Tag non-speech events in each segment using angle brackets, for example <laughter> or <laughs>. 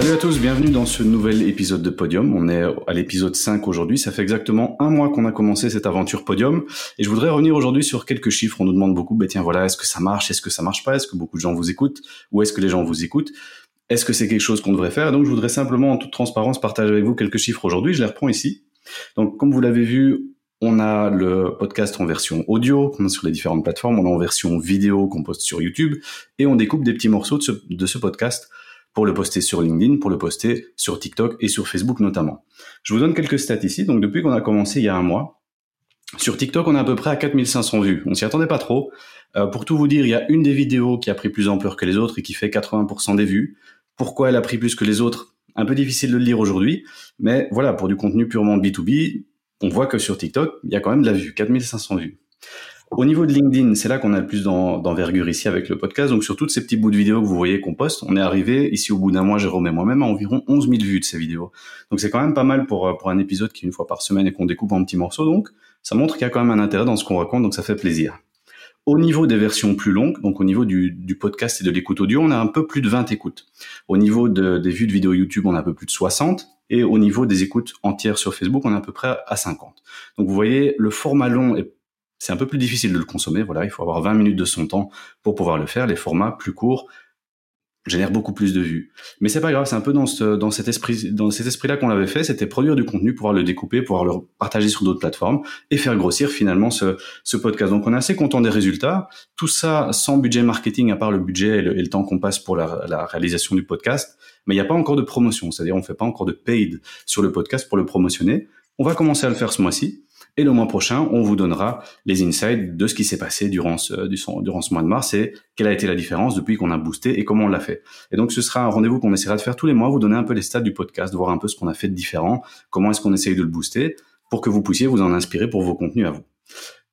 Salut à tous, bienvenue dans ce nouvel épisode de Podium. On est à l'épisode 5 aujourd'hui. Ça fait exactement un mois qu'on a commencé cette aventure Podium. Et je voudrais revenir aujourd'hui sur quelques chiffres. On nous demande beaucoup, ben tiens, voilà, est-ce que ça marche, est-ce que ça marche pas, est-ce que beaucoup de gens vous écoutent, ou est-ce que les gens vous écoutent? Est-ce que c'est quelque chose qu'on devrait faire? Donc je voudrais simplement, en toute transparence, partager avec vous quelques chiffres aujourd'hui. Je les reprends ici. Donc comme vous l'avez vu, on a le podcast en version audio qu'on a sur les différentes plateformes, on a en version vidéo qu'on poste sur YouTube, et on découpe des petits morceaux de ce, de ce podcast pour le poster sur LinkedIn, pour le poster sur TikTok et sur Facebook notamment. Je vous donne quelques stats ici. Donc depuis qu'on a commencé il y a un mois, sur TikTok, on est à peu près à 4500 vues. On s'y attendait pas trop. Euh, pour tout vous dire, il y a une des vidéos qui a pris plus d'ampleur que les autres et qui fait 80% des vues. Pourquoi elle a pris plus que les autres? Un peu difficile de le lire aujourd'hui, mais voilà, pour du contenu purement B2B, on voit que sur TikTok, il y a quand même de la vue, 4500 vues. Au niveau de LinkedIn, c'est là qu'on a le plus d'envergure ici avec le podcast. Donc sur toutes ces petits bouts de vidéos que vous voyez qu'on poste, on est arrivé ici au bout d'un mois, Jérôme et moi-même, à environ 11 000 vues de ces vidéos. Donc c'est quand même pas mal pour, euh, pour un épisode qui est une fois par semaine et qu'on découpe en petits morceaux. Donc ça montre qu'il y a quand même un intérêt dans ce qu'on raconte, donc ça fait plaisir. Au niveau des versions plus longues, donc au niveau du, podcast et de l'écoute audio, on a un peu plus de 20 écoutes. Au niveau de, des vues de vidéos YouTube, on a un peu plus de 60. Et au niveau des écoutes entières sur Facebook, on est à peu près à 50. Donc vous voyez, le format long est c'est un peu plus difficile de le consommer. Voilà, il faut avoir 20 minutes de son temps pour pouvoir le faire. Les formats plus courts génèrent beaucoup plus de vues. Mais c'est pas grave, c'est un peu dans, ce, dans cet esprit, dans cet esprit-là qu'on l'avait fait. C'était produire du contenu, pouvoir le découper, pouvoir le partager sur d'autres plateformes et faire grossir finalement ce, ce podcast. Donc on est assez content des résultats. Tout ça sans budget marketing à part le budget et le, temps qu'on passe pour la, réalisation du podcast. Mais il n'y a pas encore de promotion, c'est-à-dire on fait pas encore de paid sur le podcast pour le promotionner. On va commencer à le faire ce mois-ci. Et le mois prochain, on vous donnera les insights de ce qui s'est passé durant ce, durant ce mois de mars et quelle a été la différence depuis qu'on a boosté et comment on l'a fait. Et donc, ce sera un rendez-vous qu'on essaiera de faire tous les mois, vous donner un peu les stats du podcast, voir un peu ce qu'on a fait de différent, comment est-ce qu'on essaye de le booster pour que vous puissiez vous en inspirer pour vos contenus à vous.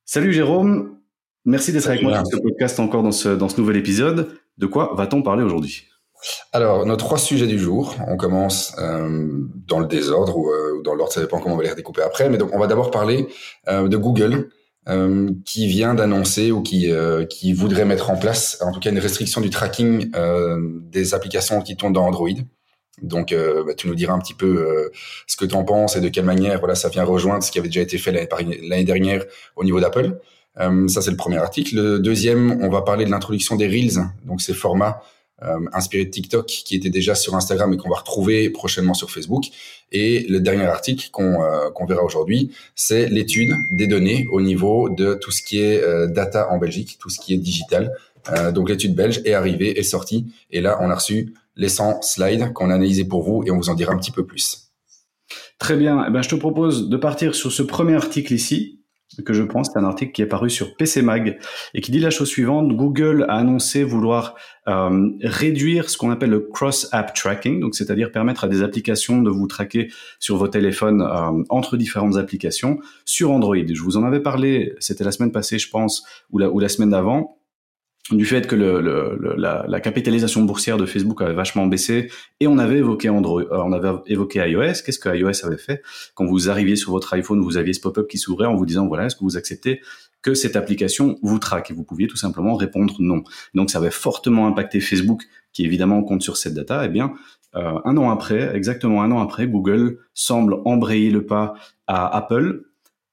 Salut Jérôme, merci d'être avec moi sur ce podcast encore dans ce, dans ce nouvel épisode. De quoi va-t-on parler aujourd'hui? Alors, nos trois sujets du jour, on commence euh, dans le désordre euh, ou, dans l'ordre, ça dépend comment on va les redécouper après. Mais donc, on va d'abord parler euh, de Google, qui vient d'annoncer ou qui, voudrait mettre en place, en tout cas, une restriction du tracking des applications qui tournent dans Android. Donc, bah, tu nous diras un petit peu ce que tu en penses et de quelle manière voilà, ça vient rejoindre ce qui avait déjà été fait l'année dernière au niveau d'Apple. ça, c'est le premier article. Le deuxième, on va parler de l'introduction des Reels, donc ces formats inspiré de TikTok qui était déjà sur Instagram et qu'on va retrouver prochainement sur Facebook. Et le dernier article qu'on euh, qu'on verra aujourd'hui, c'est l'étude des données au niveau de tout ce qui est euh, data en Belgique, tout ce qui est digital. donc l'étude belge est arrivée, est sortie, et là on a reçu les 100 slides qu'on a analysés pour vous et on vous en dira un petit peu plus. Très bien. Eh ben, je te propose de partir sur ce premier article ici, que je pense, c'est un article qui est paru sur PC Mag et qui dit la chose suivante. Google a annoncé vouloir euh, réduire ce qu'on appelle le cross-app tracking, donc c'est-à-dire permettre à des applications de vous traquer sur vos téléphones euh, entre différentes applications sur Android. Je vous en avais parlé, c'était la semaine passée, je pense, ou la, ou la semaine d'avant du fait que le, le, la, la, capitalisation boursière de Facebook avait vachement baissé et on avait évoqué Android, euh, on avait évoqué iOS. Qu'est-ce que iOS avait fait? Quand vous arriviez sur votre iPhone, vous aviez ce pop-up qui s'ouvrait en vous disant voilà est-ce que vous acceptez que cette application vous traque? Et vous pouviez tout simplement répondre non. Donc ça avait fortement impacté Facebook qui évidemment compte sur cette data. Eh bien euh, un an après, exactement un an après, Google semble embrayer le pas à Apple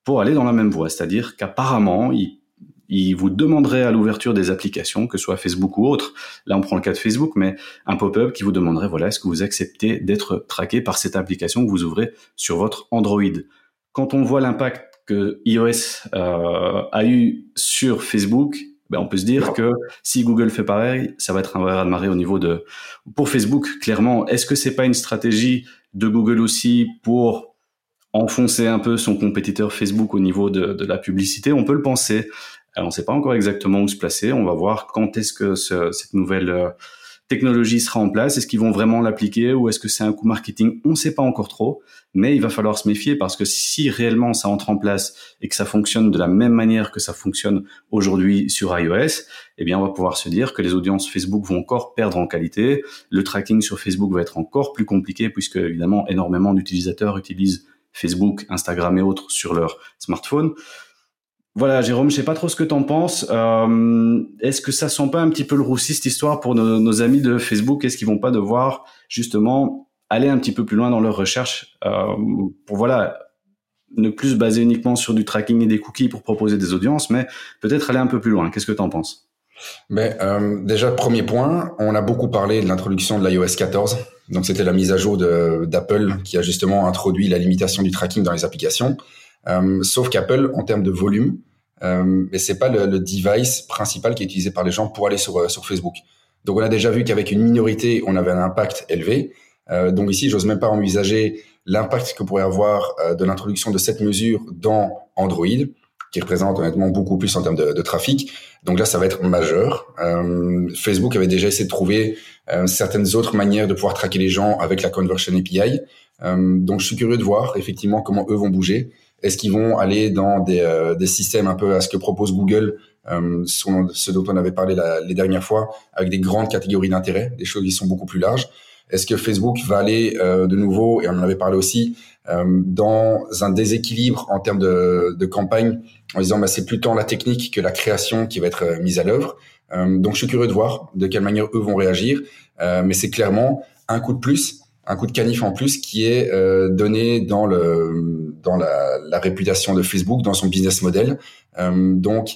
pour aller dans la même voie, c'est-à-dire qu'apparemment il il vous demanderait à l'ouverture des applications, que ce soit Facebook ou autre, là on prend le cas de Facebook, mais un pop-up qui vous demanderait, voilà, est-ce que vous acceptez d'être traqué par cette application que vous ouvrez sur votre Android? Quand on voit l'impact que iOS euh, a eu sur Facebook, ben on peut se dire que si Google fait pareil, ça va être un vrai raz de marée au niveau de... Pour Facebook, clairement, est-ce que c'est pas une stratégie de Google aussi pour enfoncer un peu son compétiteur Facebook au niveau de la publicité? On peut le penser. On ne sait pas encore exactement où se placer. On va voir quand est-ce que cette nouvelle euh, technologie sera en place. Est-ce qu'ils vont vraiment l'appliquer ou est-ce que c'est un coup marketing? On ne sait pas encore trop, mais il va falloir se méfier parce que si réellement ça entre en place et que ça fonctionne de la même manière que ça fonctionne aujourd'hui sur iOS, eh bien on va pouvoir se dire que les audiences Facebook vont encore perdre en qualité. Le tracking sur Facebook va être encore plus compliqué puisque évidemment énormément d'utilisateurs utilisent Facebook, Instagram et autres sur leur smartphone. Voilà, Jérôme, je sais pas trop ce que tu en penses. Euh, est-ce que ça sent pas un petit peu le roussi cette histoire pour nos, amis de Facebook? Est-ce qu'ils vont pas devoir justement aller un petit peu plus loin dans leur recherche euh, pour voilà ne plus se baser uniquement sur du tracking et des cookies pour proposer des audiences, mais peut-être aller un peu plus loin? Qu'est-ce que tu en penses? Mais euh, déjà, premier point, on a beaucoup parlé de l'introduction de l'iOS 14. Donc, c'était la mise à jour d'Apple qui a justement introduit la limitation du tracking dans les applications. Euh, sauf qu'Apple, en termes de volume, euh, mais c'est pas le, le, device principal qui est utilisé par les gens pour aller sur, euh, sur Facebook. Donc on a déjà vu qu'avec une minorité, on avait un impact élevé. Euh, donc ici, j'ose même pas envisager l'impact que pourrait avoir euh, de l'introduction de cette mesure dans Android, qui représente honnêtement beaucoup plus en termes de, de trafic. Donc là, ça va être majeur. Euh, Facebook avait déjà essayé de trouver certaines autres manières de pouvoir traquer les gens avec la Conversion API. donc je suis curieux de voir effectivement comment eux vont bouger. Est-ce qu'ils vont aller dans des, euh, des, systèmes un peu à ce que propose Google, euh, ce dont on avait parlé la, les dernières fois, avec des grandes catégories d'intérêt, des choses qui sont beaucoup plus larges? Est-ce que Facebook va aller euh, de nouveau, et on en avait parlé aussi, euh, dans un déséquilibre en termes de, de campagne, en disant bah, c'est plus tant la technique que la création qui va être euh, mise à l'œuvre? donc je suis curieux de voir de quelle manière eux vont réagir, mais c'est clairement un coup de plus un coup de canif en plus qui est euh, donné dans le dans la, la, réputation de Facebook, dans son business model. Euh, donc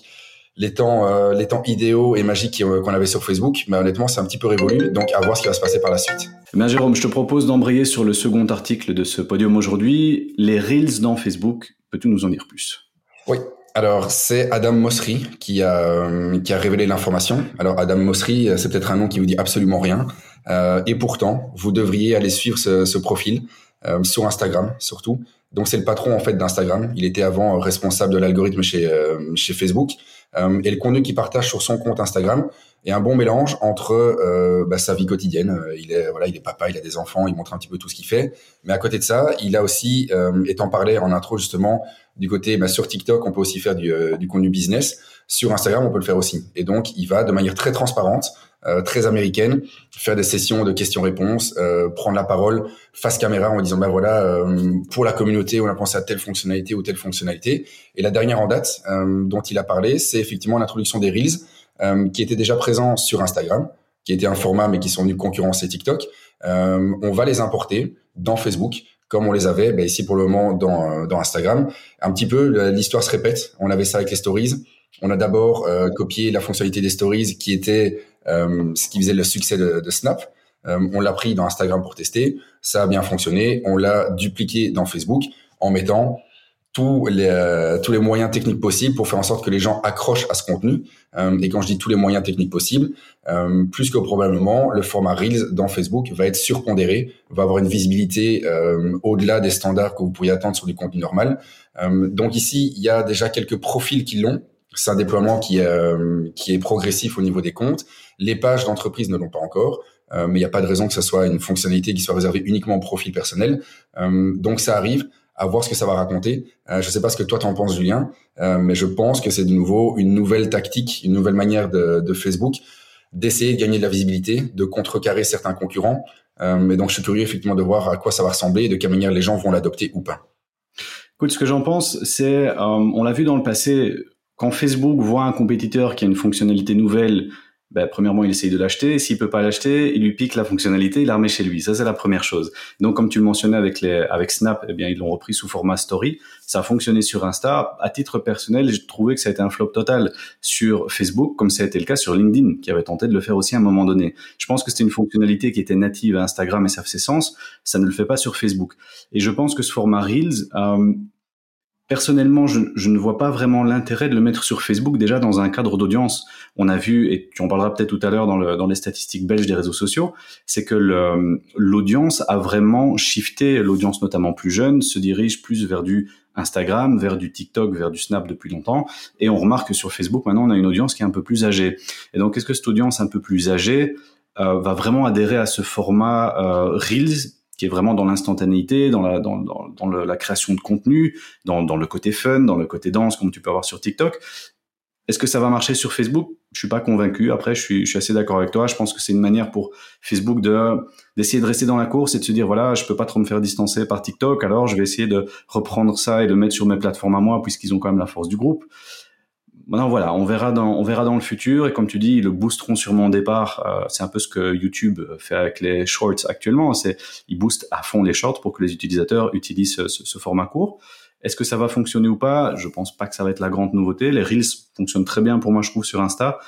les temps euh, les temps idéaux et magiques qu'on avait sur Facebook, mais honnêtement c'est un petit peu révolu. Donc à voir ce qui va se passer par la suite. Bien Jérôme, je te propose d'embrayer sur le second article de ce podium aujourd'hui, les reels dans Facebook. Peux-tu nous en dire plus? Oui, alors, c'est Adam Mosseri qui a, qui a révélé l'information. Alors, Adam Mosseri, c'est peut-être un nom qui vous dit absolument rien. Euh, et pourtant, vous devriez aller suivre ce, profil euh, sur Instagram surtout. Donc c'est le patron en fait d'Instagram. Il était avant responsable de l'algorithme chez euh, Facebook. Euh, et le contenu qu'il partage sur son compte Instagram est un bon mélange entre euh, bah, sa vie quotidienne. Il est voilà, il est papa, il a des enfants, il montre un petit peu tout ce qu'il fait. Mais à côté de ça, il a aussi, étant parlé en intro justement, du côté bah, sur TikTok, on peut aussi faire du, du contenu business. Sur Instagram, on peut le faire aussi. Et donc, il va de manière très transparente euh, très américaine, faire des sessions de questions-réponses, euh, prendre la parole face caméra en disant ben voilà euh, pour la communauté on a pensé à telle fonctionnalité ou telle fonctionnalité. Et la dernière en date dont il a parlé, c'est effectivement l'introduction des reels qui était déjà présent sur Instagram, qui était un format mais qui sont venus concurrencer TikTok. on va les importer dans Facebook comme on les avait ben, ici pour le moment dans, dans Instagram. Un petit peu, l'histoire se répète. On avait ça avec les stories. On a d'abord euh, copié la fonctionnalité des stories qui était euh, ce qui faisait le succès de, de Snap. Euh, on l'a pris dans Instagram pour tester, ça a bien fonctionné. On l'a dupliqué dans Facebook en mettant tous les, tous les moyens techniques possibles pour faire en sorte que les gens accrochent à ce contenu. et quand je dis tous les moyens techniques possibles, plus que probablement, le format Reels dans Facebook va être surpondéré, va avoir une visibilité au-delà des standards que vous pourriez attendre sur du contenu normal. donc ici, il y a déjà quelques profils qui l'ont, c'est un déploiement qui, euh, qui est progressif au niveau des comptes. Les pages d'entreprise ne l'ont pas encore, euh, mais il n'y a pas de raison que ce soit une fonctionnalité qui soit réservée uniquement au profil personnel. Euh, donc ça arrive à voir ce que ça va raconter. je ne sais pas ce que toi tu en penses, Julien, mais je pense que c'est de nouveau une nouvelle tactique, une nouvelle manière de, de Facebook d'essayer de gagner de la visibilité, de contrecarrer certains concurrents. mais donc je suis curieux effectivement de voir à quoi ça va ressembler et de quelle manière les gens vont l'adopter ou pas. Écoute, ce que j'en pense, c'est, on l'a vu dans le passé, quand Facebook voit un compétiteur qui a une fonctionnalité nouvelle, ben, premièrement, il essaye de l'acheter. S'il peut pas l'acheter, il lui pique la fonctionnalité, il la remet chez lui. Ça, c'est la première chose. Donc, comme tu le mentionnais avec les, avec Snap, eh bien, ils l'ont repris sous format story. Ça a fonctionné sur Insta. À titre personnel, j'ai trouvé que ça a été un flop total sur Facebook, comme ça a été le cas sur LinkedIn, qui avait tenté de le faire aussi à un moment donné. Je pense que c'était une fonctionnalité qui était native à Instagram et ça faisait sens. Ça ne le fait pas sur Facebook. Et je pense que ce format Reels, euh, Personnellement, je, ne vois pas vraiment l'intérêt de le mettre sur Facebook déjà dans un cadre d'audience. On a vu, et tu en parleras peut-être tout à l'heure dans, dans, les statistiques belges des réseaux sociaux, c'est que l'audience a vraiment shifté, l'audience notamment plus jeune se dirige plus vers du Instagram, vers du TikTok, vers du Snap depuis longtemps. Et on remarque que sur Facebook, maintenant, on a une audience qui est un peu plus âgée. Et donc, est-ce que cette audience un peu plus âgée euh, va vraiment adhérer à ce format euh, Reels qui est vraiment dans l'instantanéité, dans la, dans, dans, dans la création de contenu, dans, dans le côté fun, dans le côté danse, comme tu peux avoir sur TikTok. Est-ce que ça va marcher sur Facebook? Je suis pas convaincu. Après, je suis, je suis assez d'accord avec toi. Je pense que c'est une manière pour Facebook de d'essayer de rester dans la course et de se dire voilà, je peux pas trop me faire distancer par TikTok, alors je vais essayer de reprendre ça et de mettre sur mes plateformes à moi puisqu'ils ont quand même la force du groupe. Maintenant voilà, on verra dans on verra dans le futur et comme tu dis, ils le boosteront sûrement au départ. Euh, c'est un peu ce que YouTube fait avec les shorts actuellement. C'est ils boostent à fond les shorts pour que les utilisateurs utilisent ce, ce format court. Est-ce que ça va fonctionner ou pas? Je pense pas que ça va être la grande nouveauté. Les reels fonctionnent très bien pour moi, je trouve, sur Insta.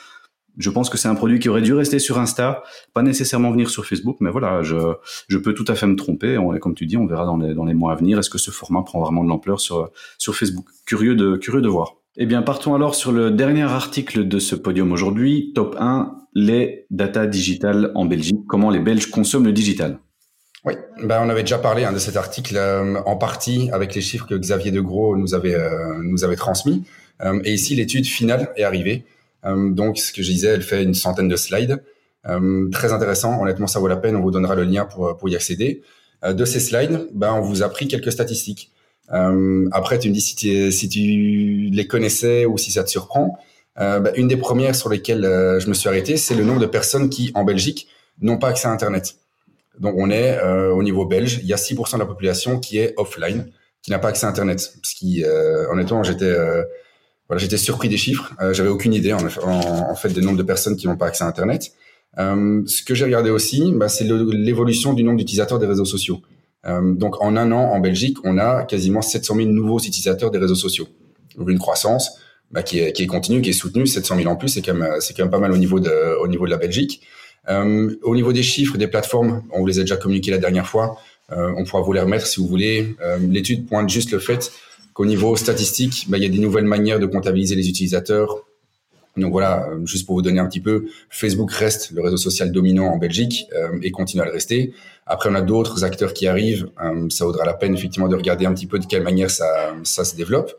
Je pense que c'est un produit qui aurait dû rester sur Insta, pas nécessairement venir sur Facebook, mais voilà, je, je peux tout à fait me tromper. et comme tu dis, on verra dans les, dans les mois à venir. Est-ce que ce format prend vraiment de l'ampleur sur, sur Facebook? Curieux de, curieux de voir. Eh bien, partons alors sur le dernier article de ce podium aujourd'hui. Top 1, les data digitales en Belgique. Comment les Belges consomment le digital? Oui, ben, on avait déjà parlé hein, de cet article euh, en partie avec les chiffres que Xavier Degros nous avait, euh, nous avait transmis. Euh, et ici, l'étude finale est arrivée. donc, ce que je disais, elle fait une centaine de slides. très intéressant. Honnêtement, ça vaut la peine. On vous donnera le lien pour, y accéder. de ces slides, ben, on vous a pris quelques statistiques. Après, tu me dis si tu, si tu les connaissais ou si ça te surprend. Ben, une des premières sur lesquelles je me suis arrêté, c'est le nombre de personnes qui, en Belgique, n'ont pas accès à Internet. Donc on est euh, au niveau belge, il y a 6% de la population qui est offline, qui n'a pas accès à Internet. Ce qui, euh, honnêtement, j'étais euh, voilà, j'étais surpris des chiffres. Euh, J'avais aucune idée en, fait des nombres de personnes qui n'ont pas accès à Internet. Euh, ce que j'ai regardé aussi, bah, c'est l'évolution du nombre d'utilisateurs des réseaux sociaux. Euh, donc en un an en Belgique, on a quasiment 700 000 nouveaux utilisateurs des réseaux sociaux. Donc une croissance bah, qui, est, qui est continue, qui est soutenue. 700 000 en plus, c'est quand même c'est quand même pas mal au niveau de au niveau de la Belgique. Euh, au niveau des chiffres des plateformes, on vous les a déjà communiqués la dernière fois. Euh, on pourra vous les remettre si vous voulez. Euh, l'étude pointe juste le fait qu'au niveau statistique, bah, il y a des nouvelles manières de comptabiliser les utilisateurs. Donc voilà, juste pour vous donner un petit peu, Facebook reste le réseau social dominant en Belgique et continue à le rester. Après, on a d'autres acteurs qui arrivent. ça vaudra la peine effectivement de regarder un petit peu de quelle manière ça, ça se développe.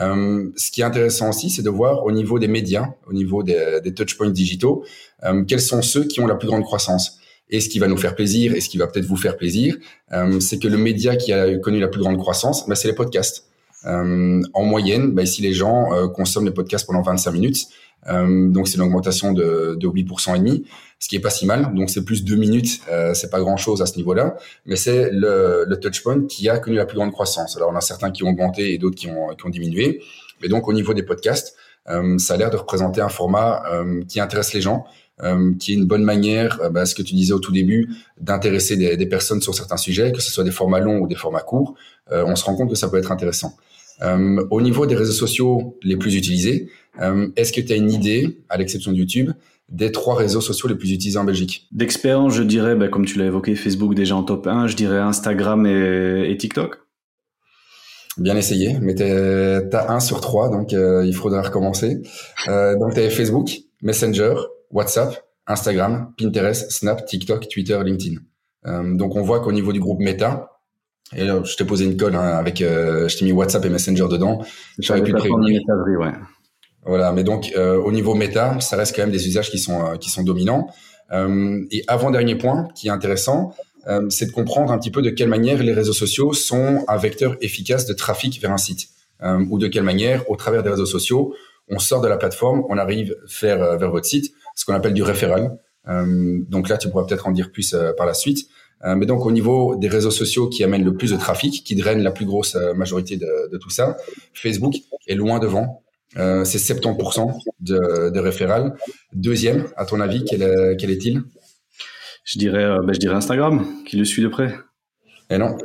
Euh, ce qui est intéressant aussi, c'est de voir au niveau des médias, au niveau des, touchpoints digitaux, euh, quels sont ceux qui ont la plus grande croissance. Et ce qui va nous faire plaisir, et ce qui va peut-être vous faire plaisir, euh, c'est que le média qui a connu la plus grande croissance, bah, c'est les podcasts. Euh, en moyenne, bah, ici les gens euh, consomment les podcasts pendant 25 minutes, euh, donc c'est une augmentation de, de 8% et demi, ce qui est pas si mal. Donc c'est plus deux minutes, euh, c'est pas grand chose à ce niveau-là, mais c'est le, le touchpoint qui a connu la plus grande croissance. Alors on a certains qui ont augmenté et d'autres qui ont, qui ont diminué, mais donc au niveau des podcasts, euh, ça a l'air de représenter un format qui intéresse les gens. Euh, qui est une bonne manière, euh, bah, ce que tu disais au tout début, d'intéresser des, des, personnes sur certains sujets, que ce soit des formats longs ou des formats courts. Euh, on se rend compte que ça peut être intéressant. Euh, au niveau des réseaux sociaux les plus utilisés, euh, est-ce que tu as une idée, à l'exception de YouTube, des trois réseaux sociaux les plus utilisés en Belgique? D'expérience, je dirais, bah, comme tu l'as évoqué, Facebook déjà en top 1, je dirais Instagram et, et TikTok. Bien essayé, mais tu as un sur trois, donc euh, il faudra recommencer. Euh, donc tu as Facebook, Messenger, WhatsApp, Instagram, Pinterest, Snap, TikTok, Twitter, LinkedIn. Euh, donc on voit qu'au niveau du groupe Meta, et là, je t'ai posé une colle hein, avec, euh, je t'ai mis WhatsApp et Messenger dedans. J'aurais pu prévenir. Ouais. Voilà, mais donc euh, au niveau Meta, ça reste quand même des usages qui sont euh, qui sont dominants. Et avant dernier point, qui est intéressant, c'est de comprendre un petit peu de quelle manière les réseaux sociaux sont un vecteur efficace de trafic vers un site, ou de quelle manière, au travers des réseaux sociaux, on sort de la plateforme, on arrive faire vers votre site ce qu'on appelle du référal. Donc là, tu pourras peut-être en dire plus par la suite. Euh, mais donc au niveau des réseaux sociaux qui amènent le plus de trafic, qui drainent la plus grosse majorité de, de tout ça, Facebook est loin devant. Euh, c'est 70% de, de référal. Deuxième, à ton avis, quel, quel est-il? Je dirais, ben, je dirais Instagram, qui le suit de près. Eh non,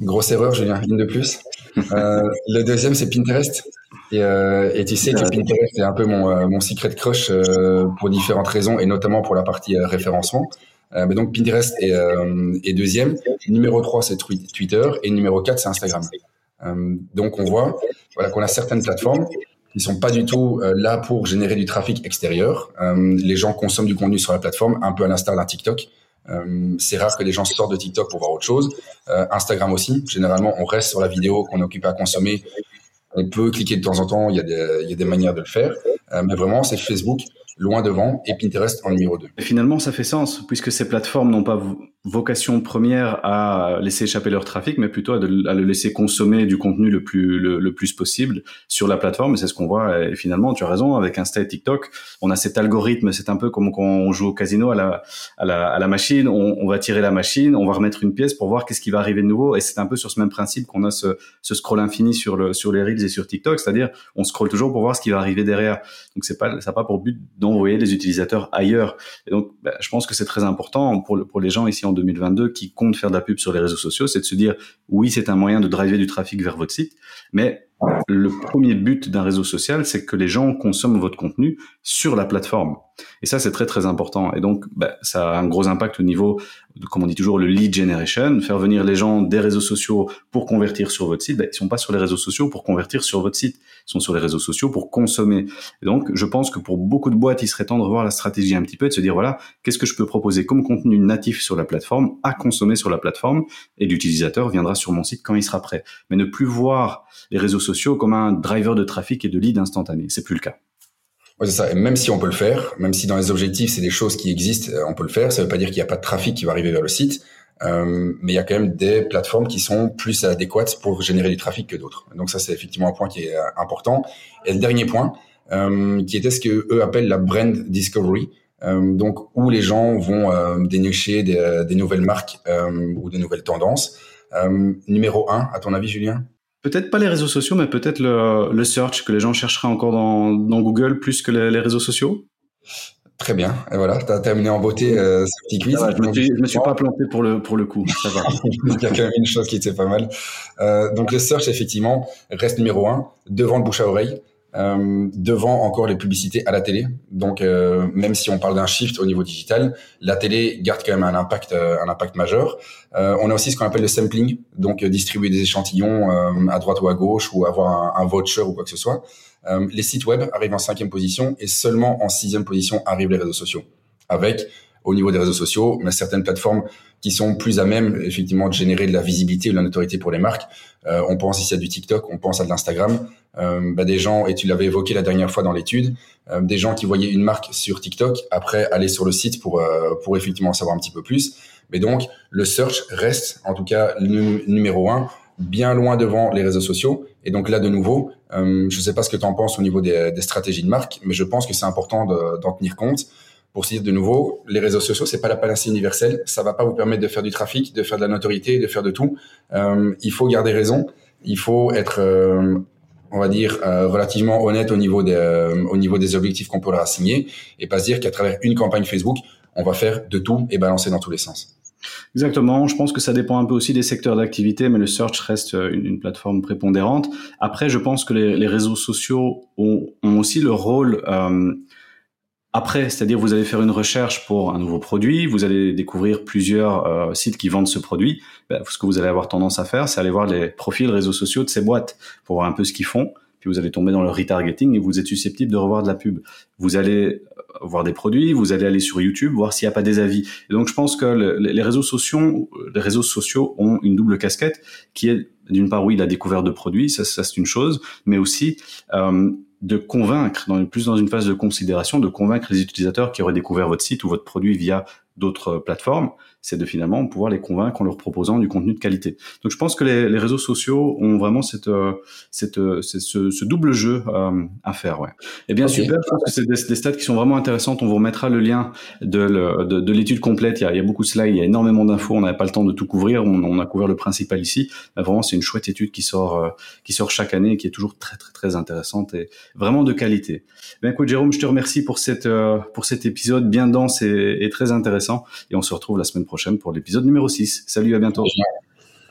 grosse erreur, Julien, une de plus. <laughs> Euh, le deuxième, c'est Pinterest. Et, euh, et, tu sais que Pinterest est un peu mon, euh, mon secret crush euh, pour différentes raisons, et notamment pour la partie euh, mais donc Pinterest est, est, deuxième. Numéro 3, c'est Twitter. Et numéro 4, c'est Instagram. donc on voit voilà, qu'on a certaines plateformes qui sont pas du tout là pour générer du trafic extérieur. les gens consomment du contenu sur la plateforme, un peu à l'instar d'un TikTok. Euh, c'est rare que des gens sortent de TikTok pour voir autre chose. Euh, Instagram aussi. Généralement, on reste sur la vidéo qu'on est occupé à consommer. On peut cliquer de temps en temps. Il y a des, il y a des manières de le faire. Euh, mais vraiment, c'est Facebook loin devant et Pinterest en numéro 2. Et finalement, ça fait sens puisque ces plateformes n'ont pas vocation première à laisser échapper leur trafic, mais plutôt à, le laisser consommer du contenu le plus le, plus possible sur la plateforme. C'est ce qu'on voit. Et finalement, tu as raison. Avec Insta et TikTok, on a cet algorithme. C'est un peu comme quand on joue au casino à la à la, à la machine. On, va tirer la machine, on va remettre une pièce pour voir qu'est-ce qui va arriver de nouveau. Et c'est un peu sur ce même principe qu'on a ce, ce scroll infini sur le sur les reels et sur TikTok, c'est-à-dire on scrolle toujours pour voir ce qui va arriver derrière. Donc c'est pas ça pas pour but d'envoyer les utilisateurs ailleurs. Et donc, ben, je pense que c'est très important pour pour les gens ici en 2022 qui comptent faire de la pub sur les réseaux sociaux, c'est de se dire oui, c'est un moyen de driver du trafic vers votre site, mais le premier but d'un réseau social, c'est que les gens consomment votre contenu sur la plateforme. Et ça, c'est très très important. Et donc, bah, ça a un gros impact au niveau, comme on dit toujours, le lead generation, faire venir les gens des réseaux sociaux pour convertir sur votre site. Bah, ils sont pas sur les réseaux sociaux pour convertir sur votre site. Ils sont sur les réseaux sociaux pour consommer. Et donc, je pense que pour beaucoup de boîtes, il serait temps de revoir la stratégie un petit peu et de se dire, voilà, qu'est-ce que je peux proposer comme contenu natif sur la plateforme, à consommer sur la plateforme, et l'utilisateur viendra sur mon site quand il sera prêt. Mais ne plus voir les réseaux sociaux comme un driver de trafic et de lead instantané. C'est plus le cas. C'est ça. Et même si on peut le faire, même si dans les objectifs c'est des choses qui existent, euh, on peut le faire. Ça ne veut pas dire qu'il n'y a pas de trafic qui va arriver vers le site, euh, mais il y a quand même des plateformes qui sont plus adéquates pour générer du trafic que d'autres. Donc ça c'est effectivement un point qui est euh, important. Et le dernier point, qui était ce que eux appellent la brand discovery. Donc où les gens vont dénicher des, des, nouvelles marques ou des nouvelles tendances. numéro un, à ton avis, Julien? Peut-être pas les réseaux sociaux, mais peut-être le, le, search que les gens chercheraient encore dans, dans Google plus que les, les, réseaux sociaux. Très bien. Et voilà, tu as terminé en beauté euh, ce petit quiz. je, me suis, je me suis pas planté pour le, pour le coup. Ça va. <laughs> Il y a quand même une chose qui était pas mal. Euh, donc le search, effectivement, reste numéro un devant le bouche à oreille. Euh, devant encore les publicités à la télé. Donc euh, même si on parle d'un shift au niveau digital, la télé garde quand même un impact, euh, un impact majeur. Euh, on a aussi ce qu'on appelle le sampling, donc distribuer des échantillons à droite ou à gauche ou avoir un, un voucher ou quoi que ce soit. les sites web arrivent en cinquième position et seulement en sixième position arrivent les réseaux sociaux, avec au niveau des réseaux sociaux, mais certaines plateformes qui sont plus à même effectivement de générer de la visibilité ou de la notoriété pour les marques. Euh, on pense ici à du TikTok, on pense à de l'Instagram. Euh, bah, des gens, et tu l'avais évoqué la dernière fois dans l'étude, euh, des gens qui voyaient une marque sur TikTok, après aller sur le site pour euh, pour effectivement en savoir un petit peu plus. Mais donc le search reste en tout cas le numéro un, bien loin devant les réseaux sociaux. Et donc là de nouveau, euh, je ne sais pas ce que tu en penses au niveau des, des, stratégies de marque, mais je pense que c'est important d'en tenir compte pour se dire de nouveau, les réseaux sociaux, c'est pas la panacée universelle. Ça va pas vous permettre de faire du trafic, de faire de la notoriété, de faire de tout. Euh, il faut garder raison. Il faut être, euh, on va dire, euh, relativement honnête au niveau des, euh, au niveau des objectifs qu'on peut leur assigner et pas se dire qu'à travers une campagne Facebook, on va faire de tout et balancer dans tous les sens. Exactement. Je pense que ça dépend un peu aussi des secteurs d'activité, mais le search reste une, une, plateforme prépondérante. Après, je pense que les, les réseaux sociaux ont, ont, aussi le rôle euh, après, c'est-à-dire vous allez faire une recherche pour un nouveau produit, vous allez découvrir plusieurs euh, sites qui vendent ce produit. Ben, ce que vous allez avoir tendance à faire, c'est aller voir les profils réseaux sociaux de ces boîtes pour voir un peu ce qu'ils font. Puis vous allez tomber dans le retargeting et vous êtes susceptible de revoir de la pub. Vous allez euh, voir des produits, vous allez aller sur YouTube voir s'il n'y a pas des avis. Et donc je pense que le, les réseaux sociaux, les réseaux sociaux ont une double casquette qui est d'une part oui la découverte de produits, ça, ça c'est une chose, mais aussi euh, de convaincre, dans, plus dans une phase de considération, de convaincre les utilisateurs qui auraient découvert votre site ou votre produit via d'autres plateformes, c'est de finalement pouvoir les convaincre en leur proposant du contenu de qualité. Donc je pense que les, les réseaux sociaux ont vraiment cette, euh, cette, euh, ce, ce, double jeu euh, à faire. Ouais. Et bien super, je pense que c'est des, des, stats qui sont vraiment intéressantes. On vous remettra le lien de, de, de l'étude complète. Il y, a, il y, a, beaucoup de slides, il y a énormément d'infos. On n'avait pas le temps de tout couvrir. On, on, a couvert le principal ici. Mais vraiment, c'est une chouette étude qui sort, qui sort chaque année et qui est toujours très très très intéressante et vraiment de qualité. Bien écoute Jérôme, je te remercie pour cette pour cet épisode bien dense et, et très intéressant. Et on se retrouve la semaine prochaine pour l'épisode numéro 6. Salut, à bientôt.